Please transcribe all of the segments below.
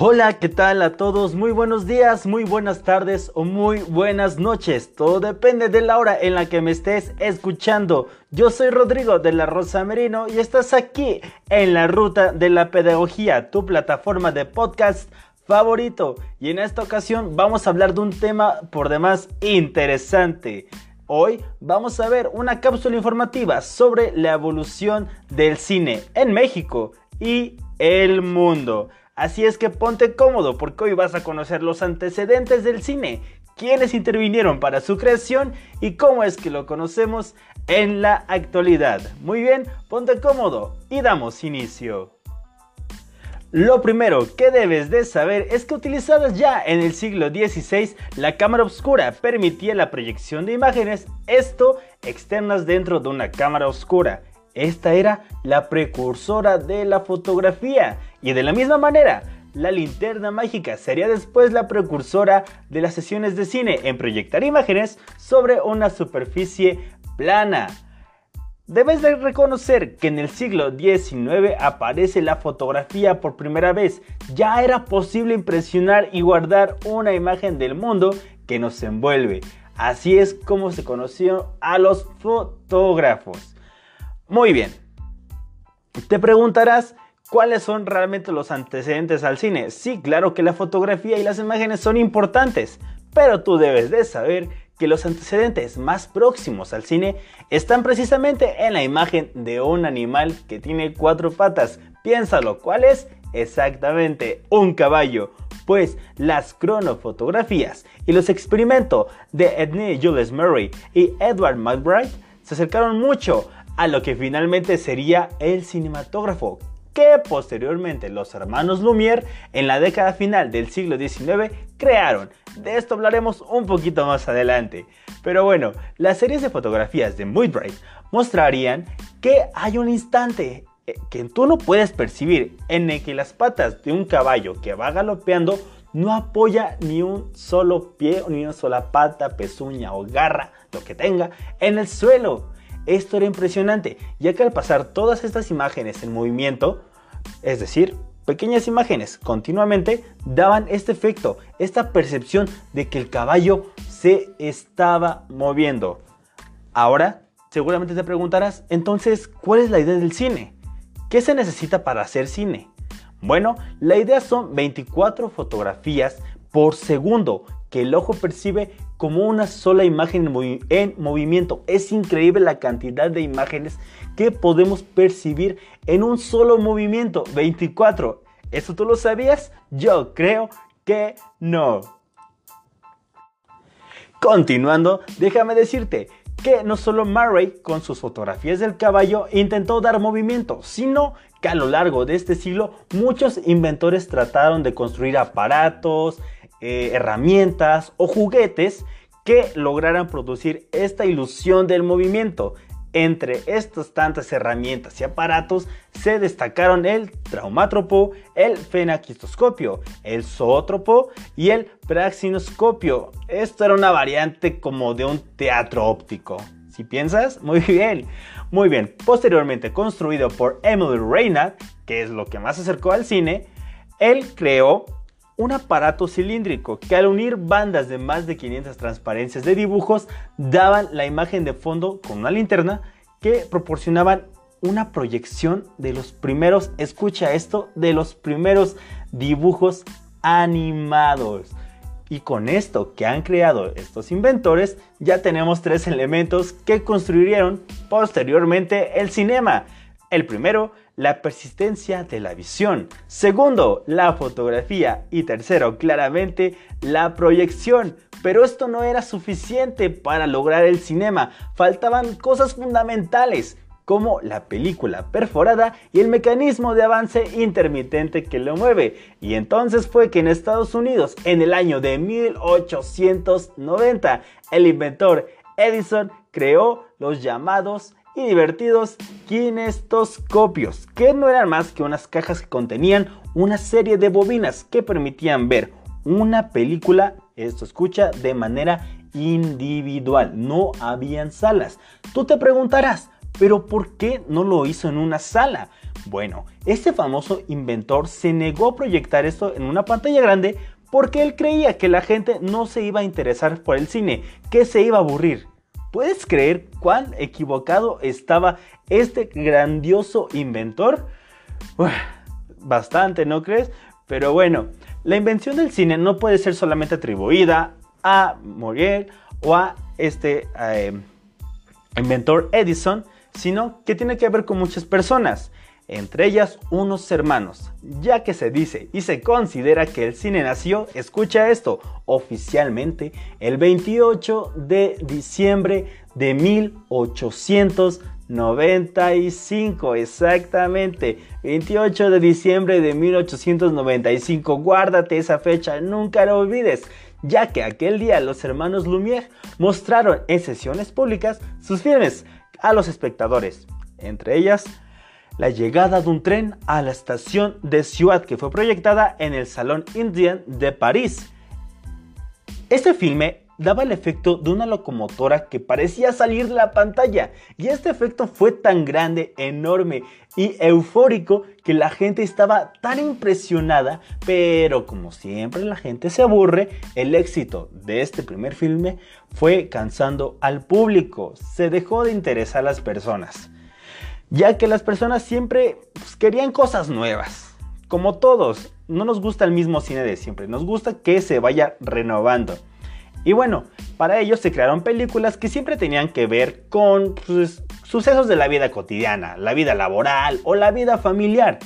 Hola, ¿qué tal a todos? Muy buenos días, muy buenas tardes o muy buenas noches. Todo depende de la hora en la que me estés escuchando. Yo soy Rodrigo de la Rosa Merino y estás aquí en la ruta de la pedagogía, tu plataforma de podcast favorito. Y en esta ocasión vamos a hablar de un tema por demás interesante. Hoy vamos a ver una cápsula informativa sobre la evolución del cine en México y el mundo. Así es que ponte cómodo porque hoy vas a conocer los antecedentes del cine, quiénes intervinieron para su creación y cómo es que lo conocemos en la actualidad. Muy bien, ponte cómodo y damos inicio. Lo primero que debes de saber es que utilizadas ya en el siglo XVI, la cámara oscura permitía la proyección de imágenes, esto externas dentro de una cámara oscura. Esta era la precursora de la fotografía y de la misma manera, la linterna mágica sería después la precursora de las sesiones de cine en proyectar imágenes sobre una superficie plana. Debes de reconocer que en el siglo XIX aparece la fotografía por primera vez. Ya era posible impresionar y guardar una imagen del mundo que nos envuelve. Así es como se conoció a los fotógrafos. Muy bien. Te preguntarás cuáles son realmente los antecedentes al cine. Sí, claro que la fotografía y las imágenes son importantes, pero tú debes de saber que los antecedentes más próximos al cine están precisamente en la imagen de un animal que tiene cuatro patas. Piénsalo, ¿cuál es? Exactamente, un caballo. Pues las cronofotografías y los experimentos de Edney Jules Murray y Edward McBride se acercaron mucho a lo que finalmente sería el cinematógrafo, que posteriormente los hermanos Lumière en la década final del siglo XIX crearon. De esto hablaremos un poquito más adelante. Pero bueno, las series de fotografías de Muybridge mostrarían que hay un instante eh, que tú no puedes percibir en el que las patas de un caballo que va galopeando no apoya ni un solo pie ni una sola pata, pezuña o garra, lo que tenga, en el suelo. Esto era impresionante, ya que al pasar todas estas imágenes en movimiento, es decir, pequeñas imágenes continuamente, daban este efecto, esta percepción de que el caballo se estaba moviendo. Ahora, seguramente te preguntarás, entonces, ¿cuál es la idea del cine? ¿Qué se necesita para hacer cine? Bueno, la idea son 24 fotografías por segundo que el ojo percibe como una sola imagen en, movimiento. Es increíble la cantidad de imágenes que podemos percibir en un solo movimiento. 24. ¿Eso tú lo sabías? Yo creo que no. Continuando, déjame decirte que no solo Murray con sus fotografías del caballo intentó dar movimiento, sino que a lo largo de este siglo muchos inventores trataron de construir aparatos, eh, herramientas o juguetes que lograran producir esta ilusión del movimiento. Entre estas tantas herramientas y aparatos se destacaron el traumátropo, el fenaquistoscopio, el zoótropo y el praxinoscopio. Esto era una variante como de un teatro óptico. Si piensas, muy bien, muy bien. Posteriormente construido por Emily Reina, que es lo que más se acercó al cine, él creó un aparato cilíndrico que al unir bandas de más de 500 transparencias de dibujos daban la imagen de fondo con una linterna que proporcionaban una proyección de los primeros, escucha esto, de los primeros dibujos animados. Y con esto que han creado estos inventores, ya tenemos tres elementos que construyeron posteriormente el cinema. El primero, la persistencia de la visión. Segundo, la fotografía. Y tercero, claramente, la proyección. Pero esto no era suficiente para lograr el cinema. Faltaban cosas fundamentales como la película perforada y el mecanismo de avance intermitente que lo mueve. Y entonces fue que en Estados Unidos, en el año de 1890, el inventor Edison creó los llamados y divertidos kinestoscopios, que no eran más que unas cajas que contenían una serie de bobinas que permitían ver una película, esto escucha, de manera individual. No habían salas. Tú te preguntarás, pero ¿por qué no lo hizo en una sala? Bueno, este famoso inventor se negó a proyectar esto en una pantalla grande porque él creía que la gente no se iba a interesar por el cine, que se iba a aburrir. ¿Puedes creer cuán equivocado estaba este grandioso inventor? bastante, ¿no crees? Pero bueno, la invención del cine no puede ser solamente atribuida a Morier o a este eh, inventor Edison, sino que tiene que ver con muchas personas entre ellas unos hermanos, ya que se dice y se considera que el cine nació, escucha esto, oficialmente el 28 de diciembre de 1895, exactamente, 28 de diciembre de 1895, guárdate esa fecha, nunca la olvides ya que aquel día los hermanos Lumière mostraron en sesiones públicas sus filmes a los espectadores, entre ellas la llegada de un tren a la estación de Ciudad que fue proyectada en el Salón Indian de París. Este filme daba el efecto de una locomotora que parecía salir de la pantalla y este efecto fue tan grande, enorme y eufórico que la gente estaba tan impresionada, pero como siempre la gente se aburre, el éxito de este primer filme fue cansando al público, se dejó de interesar a las personas ya que las personas siempre pues, querían cosas nuevas. Como todos, no nos gusta el mismo cine de siempre, nos gusta que se vaya renovando. Y bueno, para ello se crearon películas que siempre tenían que ver con pues, sucesos de la vida cotidiana, la vida laboral o la vida familiar.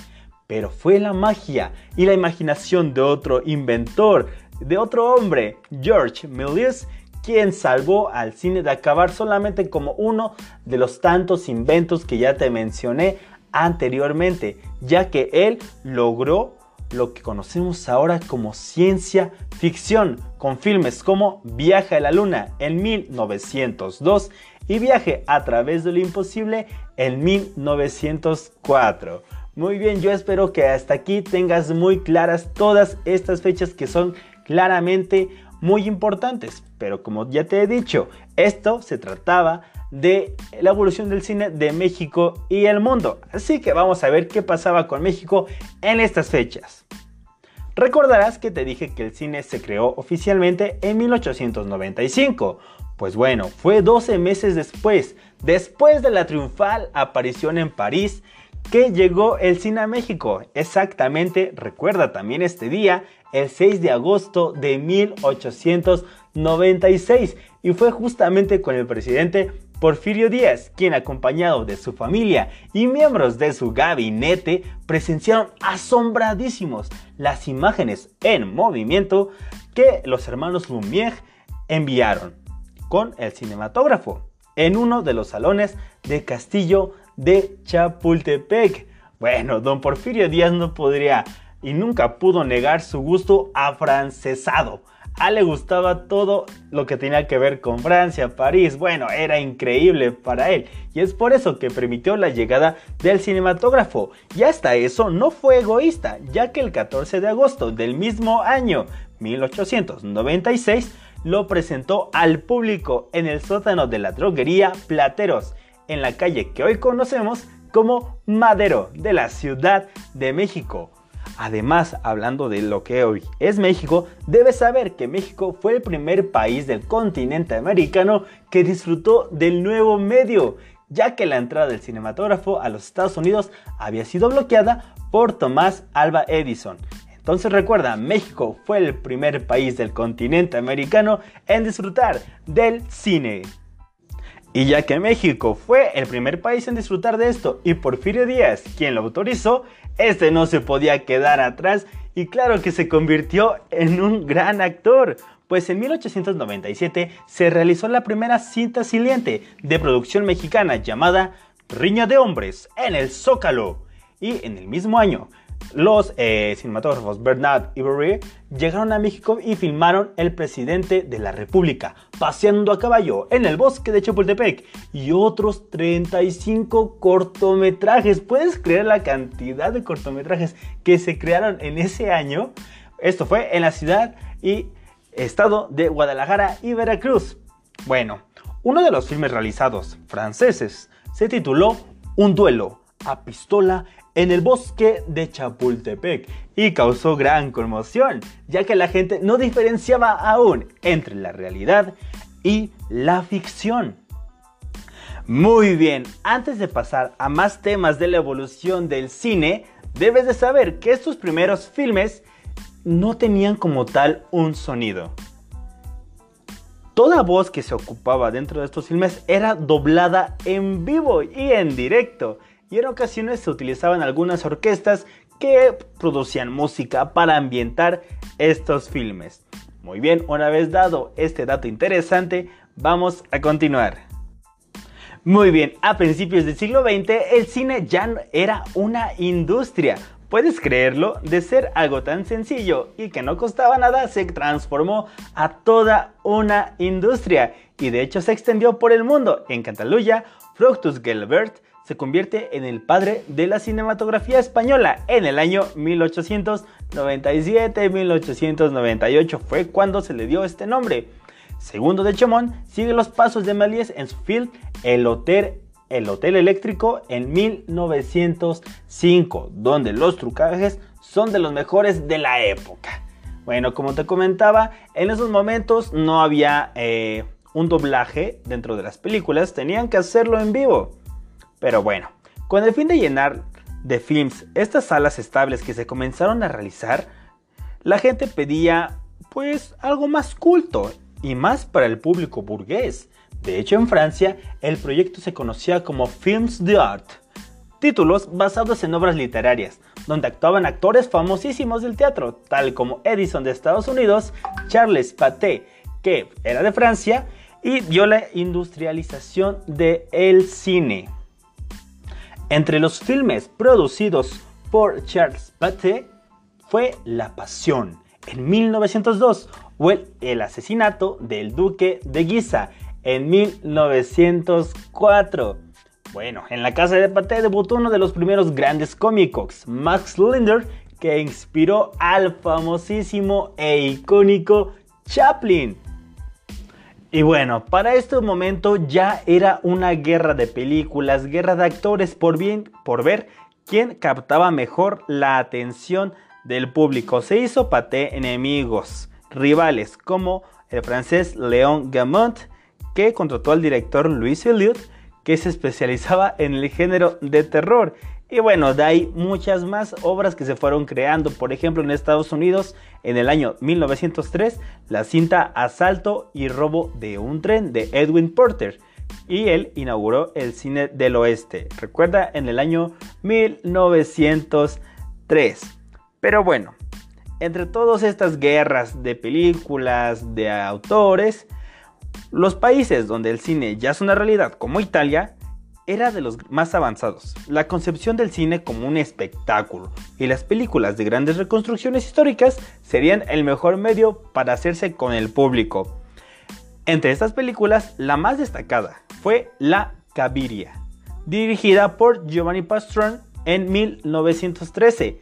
Pero fue la magia y la imaginación de otro inventor, de otro hombre, George Méliès, quien salvó al cine de acabar solamente como uno de los tantos inventos que ya te mencioné anteriormente, ya que él logró lo que conocemos ahora como ciencia ficción, con filmes como Viaje a la Luna en 1902 y Viaje a través de lo imposible en 1904. Muy bien, yo espero que hasta aquí tengas muy claras todas estas fechas que son claramente muy importantes. Pero como ya te he dicho, esto se trataba de la evolución del cine de México y el mundo. Así que vamos a ver qué pasaba con México en estas fechas. Recordarás que te dije que el cine se creó oficialmente en 1895. Pues bueno, fue 12 meses después, después de la triunfal aparición en París, que llegó el cine a México. Exactamente, recuerda también este día, el 6 de agosto de 1896 y fue justamente con el presidente Porfirio Díaz, quien acompañado de su familia y miembros de su gabinete presenciaron asombradísimos las imágenes en movimiento que los hermanos Lumière enviaron con el cinematógrafo en uno de los salones de Castillo de Chapultepec. Bueno, don Porfirio Díaz no podría y nunca pudo negar su gusto afrancesado. A le gustaba todo lo que tenía que ver con Francia, París, bueno, era increíble para él y es por eso que permitió la llegada del cinematógrafo. Y hasta eso no fue egoísta, ya que el 14 de agosto del mismo año, 1896, lo presentó al público en el sótano de la droguería Plateros, en la calle que hoy conocemos como Madero de la Ciudad de México. Además, hablando de lo que hoy es México, debes saber que México fue el primer país del continente americano que disfrutó del nuevo medio, ya que la entrada del cinematógrafo a los Estados Unidos había sido bloqueada por Tomás Alba Edison. Entonces recuerda, México fue el primer país del continente americano en disfrutar del cine. Y ya que México fue el primer país en disfrutar de esto y Porfirio Díaz quien lo autorizó, este no se podía quedar atrás y claro que se convirtió en un gran actor. Pues en 1897 se realizó la primera cinta siliente de producción mexicana llamada Riña de Hombres en el Zócalo. Y en el mismo año los eh, cinematógrafos Bernard y Barry llegaron a México y filmaron El presidente de la República, paseando a caballo en el bosque de Chapultepec y otros 35 cortometrajes. ¿Puedes creer la cantidad de cortometrajes que se crearon en ese año? Esto fue en la ciudad y estado de Guadalajara y Veracruz. Bueno, uno de los filmes realizados franceses se tituló Un duelo a pistola en el bosque de Chapultepec y causó gran conmoción, ya que la gente no diferenciaba aún entre la realidad y la ficción. Muy bien, antes de pasar a más temas de la evolución del cine, debes de saber que estos primeros filmes no tenían como tal un sonido. Toda voz que se ocupaba dentro de estos filmes era doblada en vivo y en directo, y en ocasiones se utilizaban algunas orquestas que producían música para ambientar estos filmes. Muy bien, una vez dado este dato interesante, vamos a continuar. Muy bien, a principios del siglo XX el cine ya era una industria, ¿Puedes creerlo? De ser algo tan sencillo y que no costaba nada, se transformó a toda una industria y de hecho se extendió por el mundo. En Cataluña, Fructus Gelbert se convierte en el padre de la cinematografía española en el año 1897-1898 fue cuando se le dio este nombre. Segundo de Chomón sigue los pasos de Méliès en su film El Hotel el Hotel Eléctrico en 1905, donde los trucajes son de los mejores de la época. Bueno, como te comentaba, en esos momentos no había eh, un doblaje dentro de las películas, tenían que hacerlo en vivo. Pero bueno, con el fin de llenar de films estas salas estables que se comenzaron a realizar, la gente pedía pues algo más culto y más para el público burgués. De hecho, en Francia, el proyecto se conocía como Films d'Art, títulos basados en obras literarias, donde actuaban actores famosísimos del teatro, tal como Edison de Estados Unidos, Charles Pathé, que era de Francia, y dio la industrialización del el cine. Entre los filmes producidos por Charles Pathé fue La Pasión en 1902 o El asesinato del duque de Guisa en 1904. Bueno, en la casa de Paté debutó uno de los primeros grandes cómicos, Max Linder, que inspiró al famosísimo e icónico Chaplin. Y bueno, para este momento ya era una guerra de películas, guerra de actores por, bien, por ver quién captaba mejor la atención del público. Se hizo Paté enemigos, rivales como el francés Léon Gamont que contrató al director Louis Elliott, que se especializaba en el género de terror. Y bueno, de ahí muchas más obras que se fueron creando. Por ejemplo, en Estados Unidos, en el año 1903, la cinta Asalto y Robo de un tren de Edwin Porter. Y él inauguró el cine del oeste. Recuerda, en el año 1903. Pero bueno, entre todas estas guerras de películas, de autores, los países donde el cine ya es una realidad, como Italia, era de los más avanzados. La concepción del cine como un espectáculo y las películas de grandes reconstrucciones históricas serían el mejor medio para hacerse con el público. Entre estas películas, la más destacada fue La Caviria, dirigida por Giovanni Pastrón en 1913.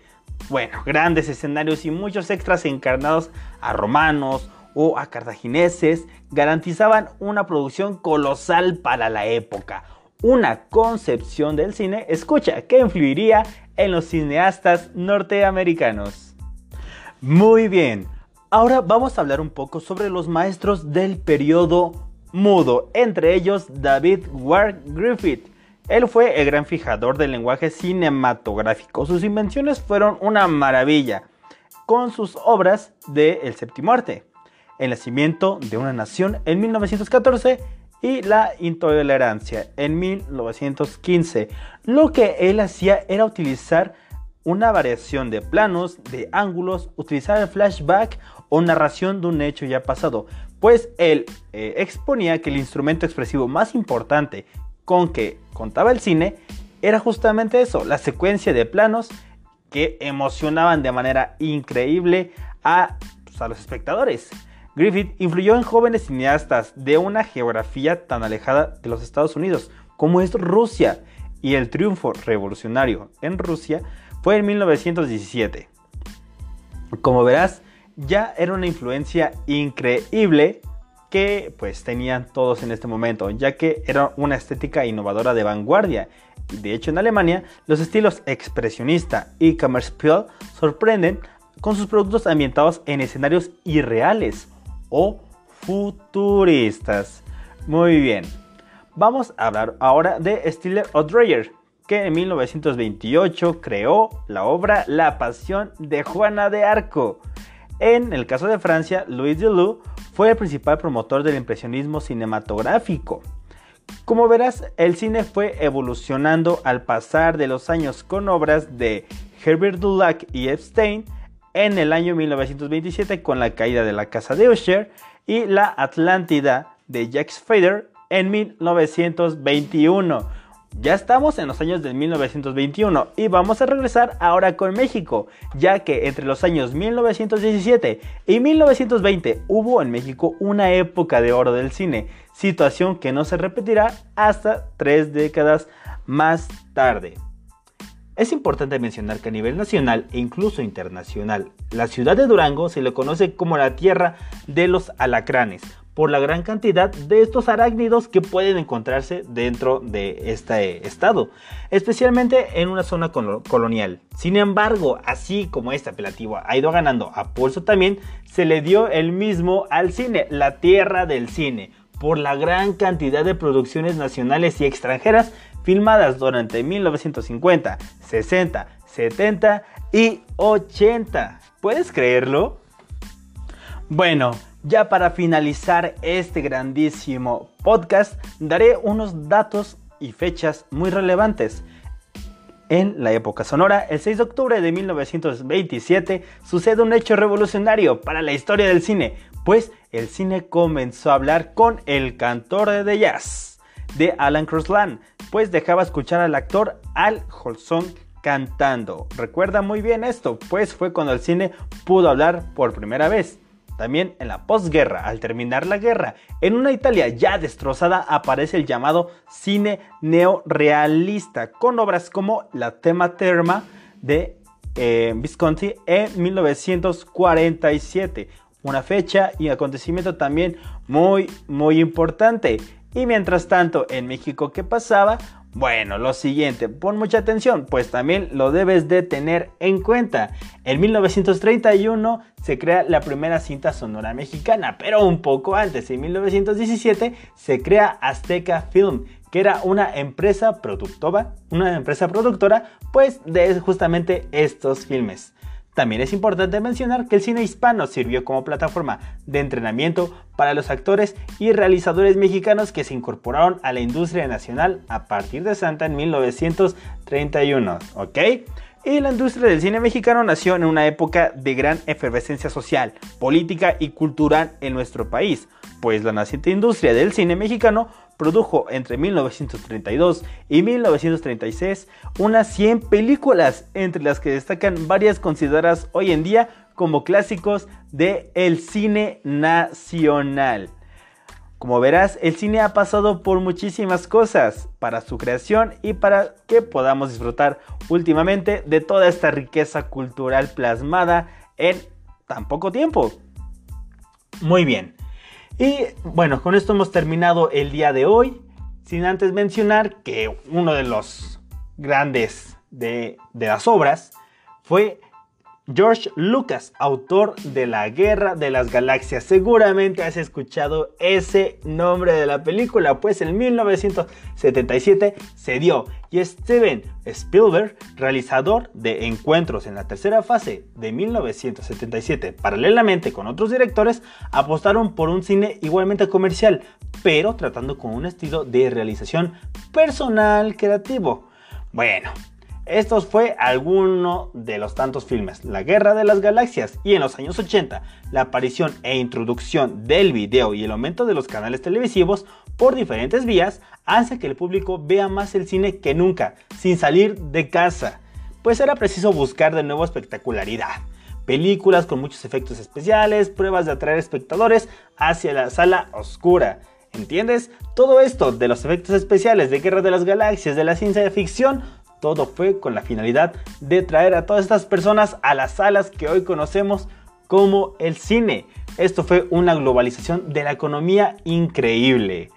Bueno, grandes escenarios y muchos extras encarnados a romanos, o a cartagineses garantizaban una producción colosal para la época, una concepción del cine, escucha, que influiría en los cineastas norteamericanos. Muy bien, ahora vamos a hablar un poco sobre los maestros del periodo mudo, entre ellos David Ward Griffith. Él fue el gran fijador del lenguaje cinematográfico. Sus invenciones fueron una maravilla con sus obras de El séptimo arte. El nacimiento de una nación en 1914 y la intolerancia en 1915. Lo que él hacía era utilizar una variación de planos, de ángulos, utilizar el flashback o narración de un hecho ya pasado, pues él eh, exponía que el instrumento expresivo más importante con que contaba el cine era justamente eso, la secuencia de planos que emocionaban de manera increíble a, pues, a los espectadores. Griffith influyó en jóvenes cineastas de una geografía tan alejada de los Estados Unidos como es Rusia, y el triunfo revolucionario en Rusia fue en 1917. Como verás, ya era una influencia increíble que pues tenían todos en este momento, ya que era una estética innovadora de vanguardia de hecho en Alemania, los estilos expresionista y Kammerspiel sorprenden con sus productos ambientados en escenarios irreales o futuristas. Muy bien, vamos a hablar ahora de Stiller O'Dreyer, que en 1928 creó la obra La Pasión de Juana de Arco. En el caso de Francia, Louis Duluth fue el principal promotor del impresionismo cinematográfico. Como verás, el cine fue evolucionando al pasar de los años con obras de Herbert Dulac y Epstein en el año 1927 con la caída de la casa de Usher y la Atlántida de Jacques Fader en 1921. Ya estamos en los años de 1921 y vamos a regresar ahora con México, ya que entre los años 1917 y 1920 hubo en México una época de oro del cine, situación que no se repetirá hasta tres décadas más tarde. Es importante mencionar que a nivel nacional e incluso internacional, la ciudad de Durango se le conoce como la tierra de los alacranes, por la gran cantidad de estos arácnidos que pueden encontrarse dentro de este estado, especialmente en una zona colonial. Sin embargo, así como este apelativo ha ido ganando a pulso también, se le dio el mismo al cine, la tierra del cine, por la gran cantidad de producciones nacionales y extranjeras filmadas durante 1950, 60, 70 y 80. ¿Puedes creerlo? Bueno, ya para finalizar este grandísimo podcast, daré unos datos y fechas muy relevantes. En la época sonora, el 6 de octubre de 1927, sucede un hecho revolucionario para la historia del cine, pues el cine comenzó a hablar con El cantor de jazz de Alan Crosland, pues dejaba escuchar al actor Al Holson cantando. Recuerda muy bien esto, pues fue cuando el cine pudo hablar por primera vez. También en la posguerra, al terminar la guerra, en una Italia ya destrozada aparece el llamado cine neorealista, con obras como La Tema Terma de eh, Visconti en 1947. Una fecha y acontecimiento también muy, muy importante. Y mientras tanto, en México, ¿qué pasaba? Bueno, lo siguiente, pon mucha atención, pues también lo debes de tener en cuenta. En 1931 se crea la primera cinta sonora mexicana, pero un poco antes, en 1917, se crea Azteca Film, que era una empresa productora, una empresa productora, pues de justamente estos filmes. También es importante mencionar que el cine hispano sirvió como plataforma de entrenamiento para los actores y realizadores mexicanos que se incorporaron a la industria nacional a partir de Santa en 1931, ¿ok? Y la industria del cine mexicano nació en una época de gran efervescencia social, política y cultural en nuestro país, pues la naciente industria del cine mexicano produjo entre 1932 y 1936 unas 100 películas, entre las que destacan varias consideradas hoy en día como clásicos del el cine nacional. Como verás, el cine ha pasado por muchísimas cosas para su creación y para que podamos disfrutar últimamente de toda esta riqueza cultural plasmada en tan poco tiempo. Muy bien, y bueno, con esto hemos terminado el día de hoy. Sin antes mencionar que uno de los grandes de, de las obras fue George Lucas, autor de La Guerra de las Galaxias. Seguramente has escuchado ese nombre de la película, pues en 1977 se dio y Steven Spielberg, realizador de Encuentros en la tercera fase de 1977, paralelamente con otros directores, apostaron por un cine igualmente comercial, pero tratando con un estilo de realización personal creativo. Bueno, estos fue alguno de los tantos filmes. La Guerra de las Galaxias y en los años 80, la aparición e introducción del video y el aumento de los canales televisivos por diferentes vías hace que el público vea más el cine que nunca, sin salir de casa, pues era preciso buscar de nuevo espectacularidad. Películas con muchos efectos especiales, pruebas de atraer espectadores hacia la sala oscura. ¿Entiendes? Todo esto de los efectos especiales de Guerra de las Galaxias, de la ciencia ficción, todo fue con la finalidad de traer a todas estas personas a las salas que hoy conocemos como el cine. Esto fue una globalización de la economía increíble.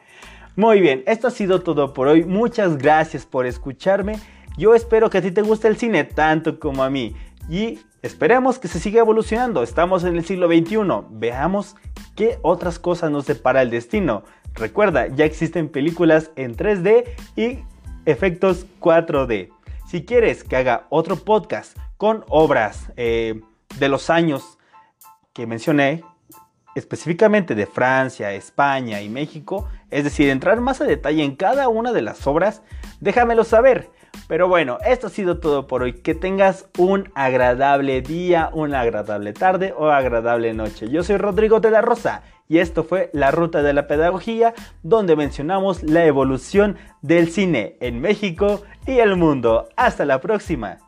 Muy bien, esto ha sido todo por hoy. Muchas gracias por escucharme. Yo espero que a ti te guste el cine tanto como a mí. Y esperemos que se siga evolucionando. Estamos en el siglo XXI. Veamos qué otras cosas nos depara el destino. Recuerda, ya existen películas en 3D y efectos 4D. Si quieres que haga otro podcast con obras eh, de los años que mencioné, específicamente de Francia, España y México, es decir, entrar más a detalle en cada una de las obras, déjamelo saber. Pero bueno, esto ha sido todo por hoy. Que tengas un agradable día, una agradable tarde o agradable noche. Yo soy Rodrigo de la Rosa y esto fue La Ruta de la Pedagogía, donde mencionamos la evolución del cine en México y el mundo. Hasta la próxima.